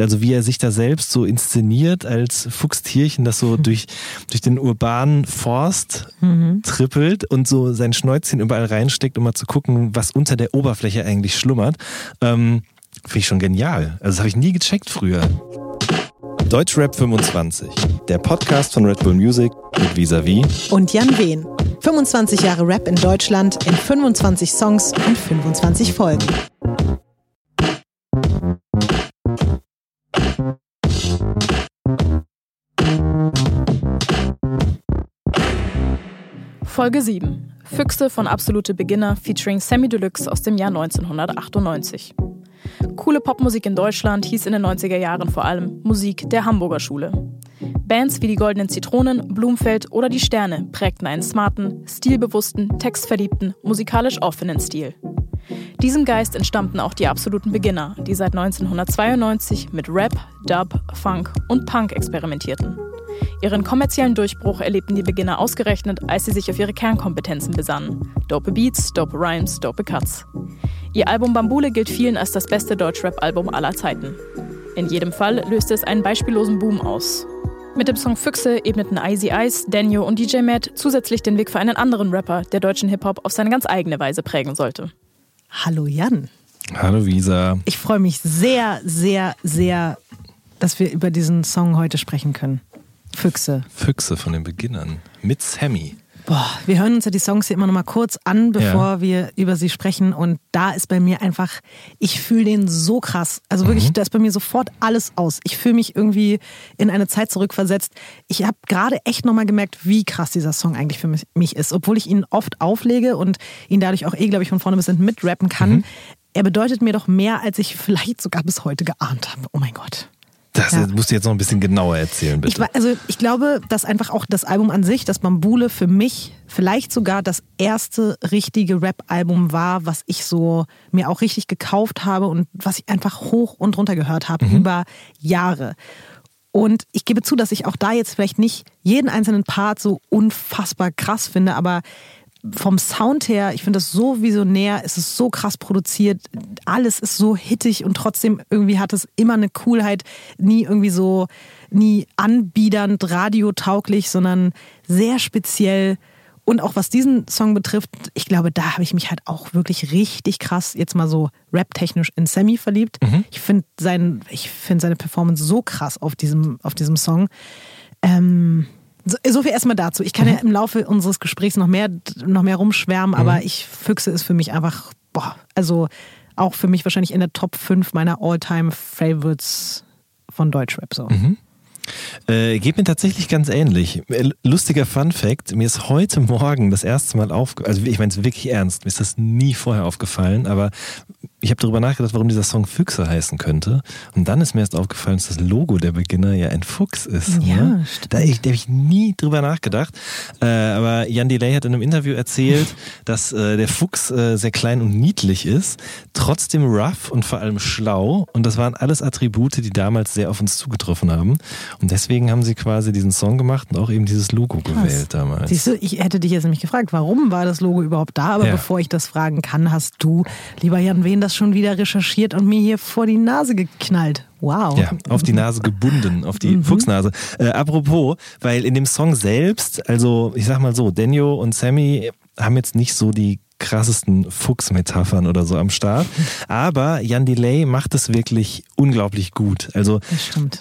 also wie er sich da selbst so inszeniert als Fuchstierchen, das so mhm. durch, durch den urbanen Forst mhm. trippelt und so sein Schnäuzchen überall reinsteckt, um mal zu gucken, was unter der Oberfläche eigentlich schlummert. Ähm, Finde ich schon genial. Also das habe ich nie gecheckt früher. Deutschrap 25, der Podcast von Red Bull Music mit Visavi und Jan Wehn. 25 Jahre Rap in Deutschland in 25 Songs und 25 Folgen. Folge 7. Füchse von Absolute Beginner featuring Sammy Deluxe aus dem Jahr 1998. Coole Popmusik in Deutschland hieß in den 90er Jahren vor allem Musik der Hamburger Schule. Bands wie die Goldenen Zitronen, Blumfeld oder die Sterne prägten einen smarten, stilbewussten, textverliebten, musikalisch offenen Stil. Diesem Geist entstammten auch die absoluten Beginner, die seit 1992 mit Rap, Dub, Funk und Punk experimentierten. Ihren kommerziellen Durchbruch erlebten die Beginner ausgerechnet, als sie sich auf ihre Kernkompetenzen besannen. Dope Beats, dope Rhymes, dope Cuts. Ihr Album Bambule gilt vielen als das beste Deutschrap-Album aller Zeiten. In jedem Fall löste es einen beispiellosen Boom aus. Mit dem Song Füchse ebneten Icy Ice, Daniel und DJ Matt zusätzlich den Weg für einen anderen Rapper, der deutschen Hip-Hop auf seine ganz eigene Weise prägen sollte. Hallo Jan. Hallo Visa. Ich freue mich sehr, sehr, sehr, dass wir über diesen Song heute sprechen können. Füchse. Füchse von den Beginnern. Mit Sammy. Boah, wir hören uns ja die Songs hier immer noch mal kurz an, bevor ja. wir über sie sprechen. Und da ist bei mir einfach, ich fühle den so krass. Also wirklich, mhm. da ist bei mir sofort alles aus. Ich fühle mich irgendwie in eine Zeit zurückversetzt. Ich habe gerade echt noch mal gemerkt, wie krass dieser Song eigentlich für mich ist. Obwohl ich ihn oft auflege und ihn dadurch auch eh, glaube ich, von vorne bis hinten mitrappen kann. Mhm. Er bedeutet mir doch mehr, als ich vielleicht sogar bis heute geahnt habe. Oh mein Gott. Das ja. musst du jetzt noch ein bisschen genauer erzählen, bitte. Ich, also ich glaube, dass einfach auch das Album an sich, das Bambule, für mich vielleicht sogar das erste richtige Rap-Album war, was ich so mir auch richtig gekauft habe und was ich einfach hoch und runter gehört habe mhm. über Jahre. Und ich gebe zu, dass ich auch da jetzt vielleicht nicht jeden einzelnen Part so unfassbar krass finde, aber vom Sound her, ich finde das so visionär, es ist so krass produziert, alles ist so hittig und trotzdem irgendwie hat es immer eine Coolheit, nie irgendwie so, nie anbiedernd, radiotauglich, sondern sehr speziell. Und auch was diesen Song betrifft, ich glaube, da habe ich mich halt auch wirklich richtig krass jetzt mal so rap-technisch in Sammy verliebt. Mhm. Ich finde sein, find seine Performance so krass auf diesem, auf diesem Song. Ähm, so, so viel erstmal dazu. Ich kann mhm. ja im Laufe unseres Gesprächs noch mehr, noch mehr rumschwärmen, mhm. aber ich Füchse ist für mich einfach, boah, also auch für mich wahrscheinlich in der Top 5 meiner All-Time-Favorites von Deutschrap. So. Mhm. Äh, geht mir tatsächlich ganz ähnlich. Äh, lustiger Fun Fact: Mir ist heute Morgen das erste Mal aufgefallen, also ich meine es wirklich ernst, mir ist das nie vorher aufgefallen, aber ich habe darüber nachgedacht, warum dieser Song Füchse heißen könnte. Und dann ist mir erst aufgefallen, dass das Logo der Beginner ja ein Fuchs ist. Ja, ne? Da, da habe ich nie drüber nachgedacht. Äh, aber Jan Delay hat in einem Interview erzählt, dass äh, der Fuchs äh, sehr klein und niedlich ist, trotzdem rough und vor allem schlau. Und das waren alles Attribute, die damals sehr auf uns zugetroffen haben. Und deswegen haben sie quasi diesen Song gemacht und auch eben dieses Logo Krass. gewählt damals. Siehst du, ich hätte dich jetzt nämlich gefragt, warum war das Logo überhaupt da? Aber ja. bevor ich das fragen kann, hast du, lieber Jan, wen das schon wieder recherchiert und mir hier vor die Nase geknallt. Wow. Ja, auf die Nase gebunden, auf die mhm. Fuchsnase. Äh, apropos, weil in dem Song selbst, also ich sag mal so, Daniel und Sammy haben jetzt nicht so die krassesten Fuchsmetaphern oder so am Start. Aber Jan Delay macht es wirklich unglaublich gut. Also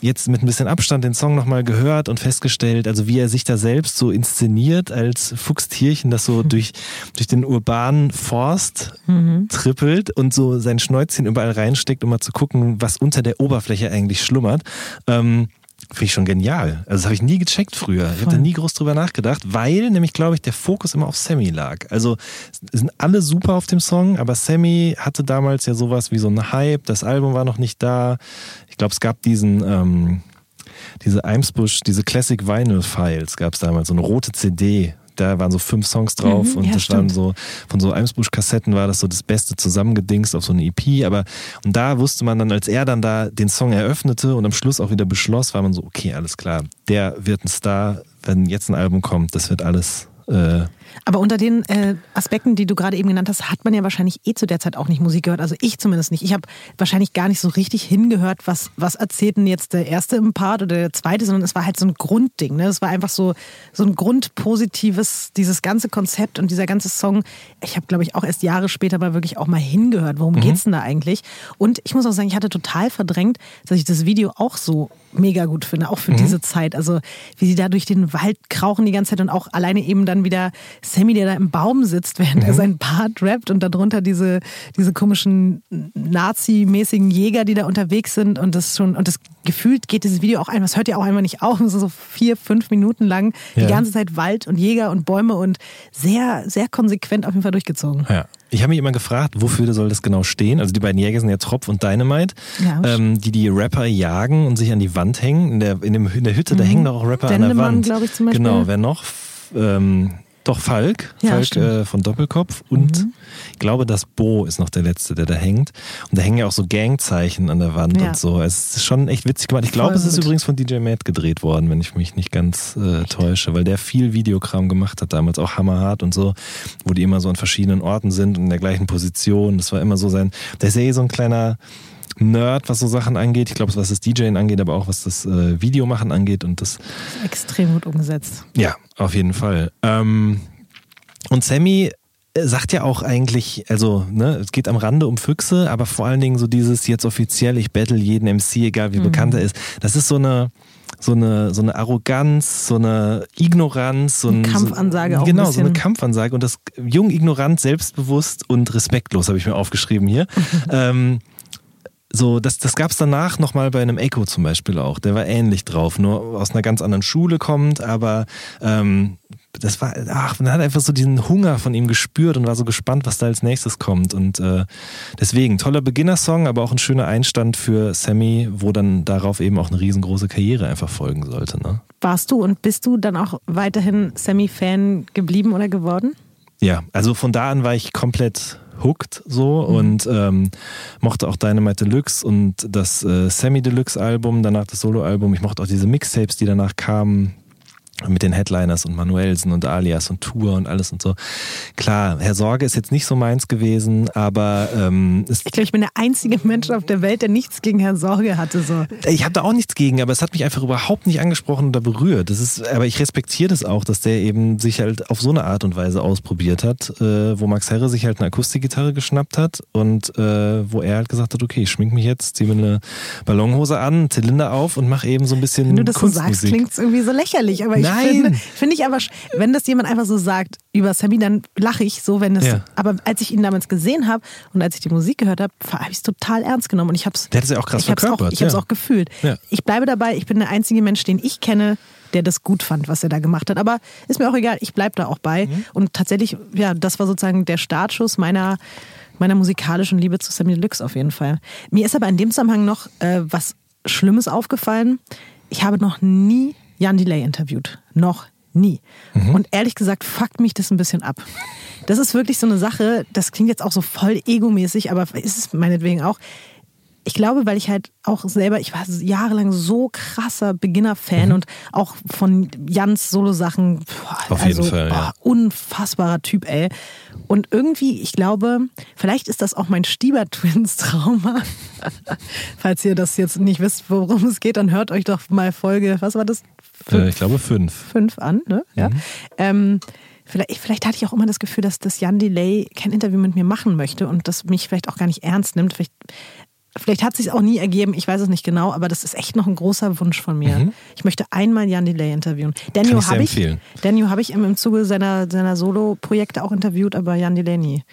jetzt mit ein bisschen Abstand den Song nochmal gehört und festgestellt, also wie er sich da selbst so inszeniert als Fuchstierchen, das so mhm. durch, durch den urbanen Forst mhm. trippelt und so sein Schnäuzchen überall reinsteckt, um mal zu gucken, was unter der Oberfläche eigentlich schlummert. Ähm, Finde ich schon genial. Also das habe ich nie gecheckt früher. Ich habe da nie groß drüber nachgedacht, weil nämlich, glaube ich, der Fokus immer auf Sammy lag. Also sind alle super auf dem Song, aber Sammy hatte damals ja sowas wie so einen Hype. Das Album war noch nicht da. Ich glaube, es gab diesen, ähm, diese Eimsbusch, diese Classic Vinyl Files gab es damals, so eine rote CD, da waren so fünf Songs drauf mhm, und ja, das stimmt. waren so, von so Eimsbusch-Kassetten war das so das Beste zusammengedingst auf so eine EP, aber und da wusste man dann, als er dann da den Song eröffnete und am Schluss auch wieder beschloss, war man so, okay, alles klar, der wird ein Star, wenn jetzt ein Album kommt, das wird alles äh, Aber unter den äh, Aspekten, die du gerade eben genannt hast, hat man ja wahrscheinlich eh zu der Zeit auch nicht Musik gehört. Also ich zumindest nicht. Ich habe wahrscheinlich gar nicht so richtig hingehört, was, was erzählt denn jetzt der erste im Part oder der zweite, sondern es war halt so ein Grundding. Ne? Es war einfach so, so ein grundpositives, dieses ganze Konzept und dieser ganze Song. Ich habe, glaube ich, auch erst Jahre später mal wirklich auch mal hingehört. Worum mhm. geht's denn da eigentlich? Und ich muss auch sagen, ich hatte total verdrängt, dass ich das Video auch so mega gut finde, auch für mhm. diese Zeit. Also wie sie da durch den Wald krauchen die ganze Zeit und auch alleine eben dann wieder Sammy, der da im Baum sitzt, während mhm. er seinen Part rappt und darunter diese, diese komischen Nazi-mäßigen Jäger, die da unterwegs sind und das schon, und das gefühlt geht dieses Video auch ein, das hört ja auch einfach nicht auf, so vier, fünf Minuten lang, ja. die ganze Zeit Wald und Jäger und Bäume und sehr, sehr konsequent auf jeden Fall durchgezogen. Ja. Ich habe mich immer gefragt, wofür soll das genau stehen? Also die beiden Jäger sind ja Tropf und Dynamite, ja. ähm, die die Rapper jagen und sich an die Wand hängen. In der, in dem, in der Hütte, mhm. da hängen doch auch Rapper Dendemann, an der Wand. glaube ich zum Beispiel. Genau, wer noch? Ähm, doch Falk, ja, Falk äh, von Doppelkopf und mhm. ich glaube, das Bo ist noch der letzte, der da hängt. Und da hängen ja auch so Gangzeichen an der Wand ja. und so. Es ist schon echt witzig gemacht. Ich glaube, es ist übrigens von DJ Matt gedreht worden, wenn ich mich nicht ganz äh, täusche, weil der viel Videokram gemacht hat damals, auch Hammerhart und so, wo die immer so an verschiedenen Orten sind und in der gleichen Position. Das war immer so sein, der ist ja eh so ein kleiner Nerd, was so Sachen angeht. Ich glaube, was das DJing angeht, aber auch was das äh, Videomachen angeht. Und das extrem gut umgesetzt. Ja, auf jeden Fall. Ähm, und Sammy äh, sagt ja auch eigentlich, also ne, es geht am Rande um Füchse, aber vor allen Dingen so dieses jetzt offiziell, ich battle jeden MC, egal wie mhm. bekannt er ist. Das ist so eine so eine, so eine Arroganz, so eine Ignoranz, so eine Kampfansage so, auch. Genau, ein so eine Kampfansage und das jung, ignorant, selbstbewusst und respektlos habe ich mir aufgeschrieben hier. ähm, so, das, das gab es danach nochmal bei einem Echo zum Beispiel auch. Der war ähnlich drauf, nur aus einer ganz anderen Schule kommt, aber ähm, das war, ach, man hat einfach so diesen Hunger von ihm gespürt und war so gespannt, was da als nächstes kommt. Und äh, deswegen, toller Beginnersong, aber auch ein schöner Einstand für Sammy, wo dann darauf eben auch eine riesengroße Karriere einfach folgen sollte. Ne? Warst du und bist du dann auch weiterhin Sammy-Fan geblieben oder geworden? Ja, also von da an war ich komplett hooked so mhm. und ähm, mochte auch Dynamite Deluxe und das äh, Semi Deluxe Album, danach das Solo Album. Ich mochte auch diese Mixtapes, die danach kamen mit den Headliners und Manuelsen und Alias und Tour und alles und so. Klar, Herr Sorge ist jetzt nicht so meins gewesen, aber ähm, ich glaube, ich bin der einzige Mensch auf der Welt, der nichts gegen Herr Sorge hatte. So. Ich habe da auch nichts gegen, aber es hat mich einfach überhaupt nicht angesprochen oder berührt. Das ist, aber ich respektiere das auch, dass der eben sich halt auf so eine Art und Weise ausprobiert hat, äh, wo Max Herre sich halt eine Akustikgitarre geschnappt hat und äh, wo er halt gesagt hat, okay, ich schmink mich jetzt, zieh mir eine Ballonhose an, Zylinder auf und mach eben so ein bisschen Wenn du das Kunstmusik. so sagst, klingt es irgendwie so lächerlich, aber ich Nein. Finde ich aber, wenn das jemand einfach so sagt über Sammy, dann lache ich so, wenn es. Ja. Aber als ich ihn damals gesehen habe und als ich die Musik gehört habe, habe ich es total ernst genommen und ich habe es. Der hat es ja auch krass ich verkörpert. Auch, ich habe es auch gefühlt. Ja. Ich bleibe dabei. Ich bin der einzige Mensch, den ich kenne, der das gut fand, was er da gemacht hat. Aber ist mir auch egal. Ich bleibe da auch bei. Mhm. Und tatsächlich, ja, das war sozusagen der Startschuss meiner meiner musikalischen Liebe zu Sammy Deluxe auf jeden Fall. Mir ist aber in dem Zusammenhang noch äh, was Schlimmes aufgefallen. Ich habe noch nie Jan Delay interviewt. Noch nie. Mhm. Und ehrlich gesagt fuckt mich das ein bisschen ab. Das ist wirklich so eine Sache, das klingt jetzt auch so voll egomäßig, aber ist es meinetwegen auch ich glaube, weil ich halt auch selber, ich war jahrelang so krasser Beginner-Fan mhm. und auch von Jans Solo-Sachen, Auf also, jeden Fall, ja. unfassbarer Typ, ey. Und irgendwie, ich glaube, vielleicht ist das auch mein Stieber-Twins-Trauma. Falls ihr das jetzt nicht wisst, worum es geht, dann hört euch doch mal Folge, was war das? Fünf, äh, ich glaube fünf. Fünf an, ne? Ja. Mhm. Ähm, Vielleicht, vielleicht, hatte ich auch immer das Gefühl, dass das Jan Delay kein Interview mit mir machen möchte und das mich vielleicht auch gar nicht ernst nimmt. Vielleicht Vielleicht hat es sich auch nie ergeben, ich weiß es nicht genau, aber das ist echt noch ein großer Wunsch von mir. Mhm. Ich möchte einmal Jan Delay interviewen. Daniel habe ich, Daniel habe ich im, im Zuge seiner, seiner Solo-Projekte auch interviewt, aber Jan Delay nie.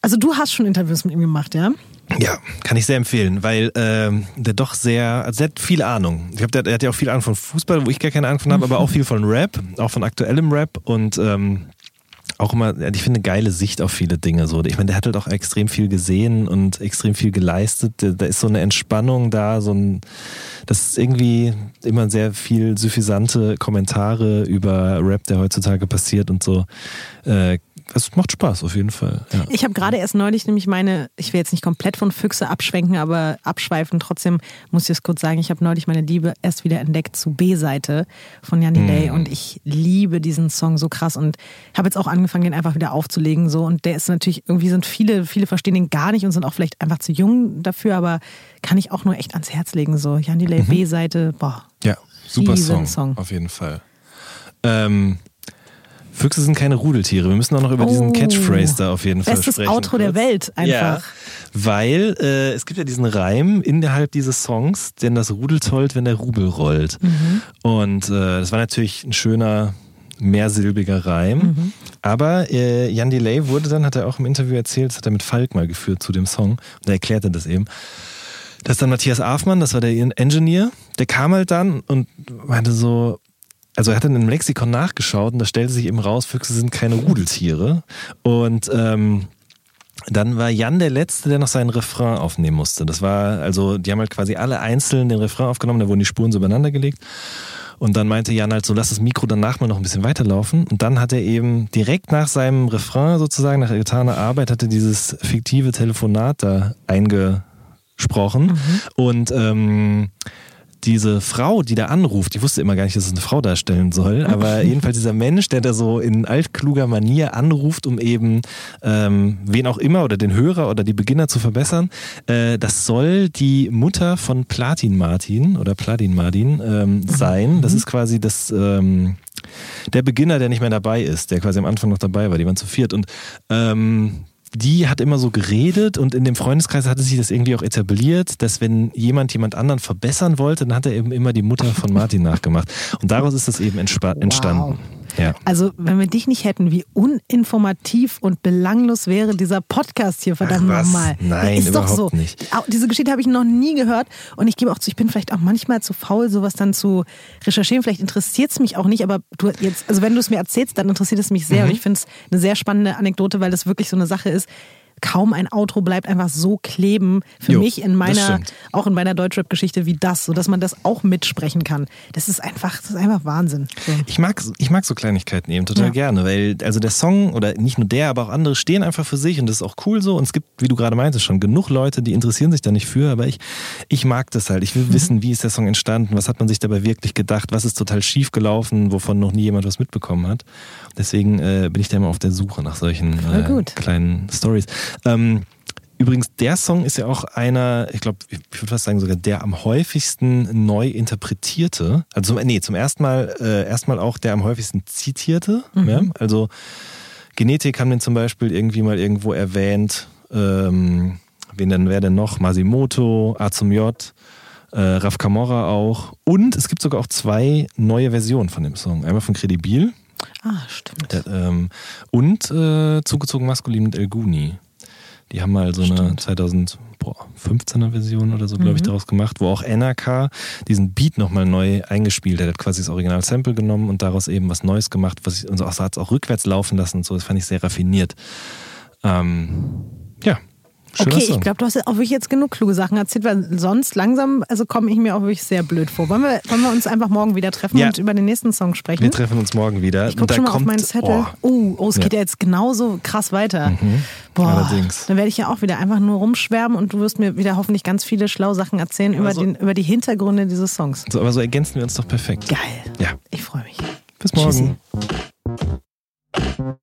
Also du hast schon Interviews mit ihm gemacht, ja? Ja, kann ich sehr empfehlen, weil ähm, der doch sehr, also der hat viel Ahnung. Ich glaube, der, der, hat ja auch viel Ahnung von Fußball, wo ich gar keine Ahnung von habe, aber auch viel von Rap, auch von aktuellem Rap und ähm, auch immer, ich finde, eine geile Sicht auf viele Dinge. So. Ich meine, der hat halt auch extrem viel gesehen und extrem viel geleistet. Da ist so eine Entspannung da, so ein, das ist irgendwie immer sehr viel suffisante Kommentare über Rap, der heutzutage passiert und so. Äh, es macht Spaß auf jeden Fall. Ja. Ich habe gerade erst neulich nämlich meine, ich will jetzt nicht komplett von Füchse abschwenken, aber abschweifen. Trotzdem muss ich es kurz sagen, ich habe neulich meine Liebe erst wieder entdeckt zu B-Seite von Jan Delay mm. und ich liebe diesen Song so krass und habe jetzt auch angefangen, den einfach wieder aufzulegen. So. Und der ist natürlich, irgendwie sind viele, viele verstehen den gar nicht und sind auch vielleicht einfach zu jung dafür, aber kann ich auch nur echt ans Herz legen. So Jan Delay mhm. B-Seite, boah. Ja, super Song, Song. Auf jeden Fall. Ähm, Füchse sind keine Rudeltiere. Wir müssen auch noch über oh, diesen Catchphrase da auf jeden Fall Bestes sprechen. Bestes Outro der Welt einfach. Ja, weil äh, es gibt ja diesen Reim innerhalb dieses Songs, denn das Rudel tollt, wenn der Rubel rollt. Mhm. Und äh, das war natürlich ein schöner mehrsilbiger Reim. Mhm. Aber äh, Jan Delay wurde dann, hat er auch im Interview erzählt, das hat er mit Falk mal geführt zu dem Song. Und er erklärte das eben. Das ist dann Matthias Afmann, das war der Engineer, der kam halt dann und meinte so, also er hat dann im Lexikon nachgeschaut und da stellte sich eben raus, Füchse sind keine Rudeltiere. Und ähm, dann war Jan der Letzte, der noch seinen Refrain aufnehmen musste. Das war, also die haben halt quasi alle einzeln den Refrain aufgenommen, da wurden die Spuren so übereinander gelegt. Und dann meinte Jan halt so, lass das Mikro danach mal noch ein bisschen weiterlaufen. Und dann hat er eben direkt nach seinem Refrain sozusagen, nach getaner Arbeit, hat er dieses fiktive Telefonat da eingesprochen. Mhm. Und ähm, diese Frau, die da anruft, die wusste immer gar nicht, dass es eine Frau darstellen soll, aber jedenfalls dieser Mensch, der da so in altkluger Manier anruft, um eben ähm, wen auch immer oder den Hörer oder die Beginner zu verbessern, äh, das soll die Mutter von Platin Martin oder Platin Martin ähm, sein. Das mhm. ist quasi das ähm, der Beginner, der nicht mehr dabei ist, der quasi am Anfang noch dabei war. Die waren zu viert und ähm, die hat immer so geredet und in dem Freundeskreis hatte sich das irgendwie auch etabliert, dass wenn jemand jemand anderen verbessern wollte, dann hat er eben immer die Mutter von Martin nachgemacht. Und daraus ist das eben entstanden. Wow. Ja. Also, wenn wir dich nicht hätten, wie uninformativ und belanglos wäre dieser Podcast hier, verdammt nochmal. Nein, ist überhaupt doch so. nicht. Diese Geschichte habe ich noch nie gehört und ich gebe auch zu, ich bin vielleicht auch manchmal zu faul, sowas dann zu recherchieren. Vielleicht interessiert es mich auch nicht, aber du jetzt, also wenn du es mir erzählst, dann interessiert es mich sehr mhm. und ich finde es eine sehr spannende Anekdote, weil das wirklich so eine Sache ist kaum ein Outro bleibt einfach so kleben für jo, mich in meiner, auch in meiner Deutschrap-Geschichte wie das, sodass man das auch mitsprechen kann. Das ist einfach, das ist einfach Wahnsinn. So. Ich mag, ich mag so Kleinigkeiten eben total ja. gerne, weil also der Song oder nicht nur der, aber auch andere stehen einfach für sich und das ist auch cool so und es gibt, wie du gerade meintest, schon genug Leute, die interessieren sich da nicht für, aber ich, ich mag das halt. Ich will mhm. wissen, wie ist der Song entstanden, was hat man sich dabei wirklich gedacht, was ist total schief gelaufen, wovon noch nie jemand was mitbekommen hat. Deswegen äh, bin ich da immer auf der Suche nach solchen äh, kleinen Stories. Ähm, übrigens, der Song ist ja auch einer, ich glaube, ich würde fast sagen, sogar der am häufigsten neu interpretierte. Also, nee, zum ersten Mal, äh, erstmal auch der am häufigsten zitierte. Mhm. Ja? Also, Genetik haben den zum Beispiel irgendwie mal irgendwo erwähnt. Ähm, wen denn, wer denn noch? Masimoto, A zum J, äh, Raf Kamora auch. Und es gibt sogar auch zwei neue Versionen von dem Song. Einmal von Credibil. Ah, stimmt. Der, ähm, und äh, zugezogen maskulin mit El Guni. Die haben mal so eine 2015er Version oder so, glaube ich, mhm. daraus gemacht, wo auch NRK diesen Beat nochmal neu eingespielt hat. Er hat quasi das Original-Sample genommen und daraus eben was Neues gemacht, was ich, und so, hat es auch rückwärts laufen lassen und so. Das fand ich sehr raffiniert. Ähm, ja, okay, ich glaube, du hast auch wirklich jetzt genug kluge Sachen erzählt, weil sonst langsam, also komme ich mir auch wirklich sehr blöd vor. Wollen wir, wollen wir uns einfach morgen wieder treffen ja. und über den nächsten Song sprechen? Wir treffen uns morgen wieder. Ich gucke schon mal kommt, auf meinen Zettel. Oh, oh, oh es geht ja. ja jetzt genauso krass weiter. Mhm. Boah, Allerdings. Dann werde ich ja auch wieder einfach nur rumschwärmen und du wirst mir wieder hoffentlich ganz viele schlaue Sachen erzählen über, so, den, über die Hintergründe dieses Songs. So, aber so ergänzen wir uns doch perfekt. Geil. Ja. Ich freue mich. Bis morgen. Tschüssi.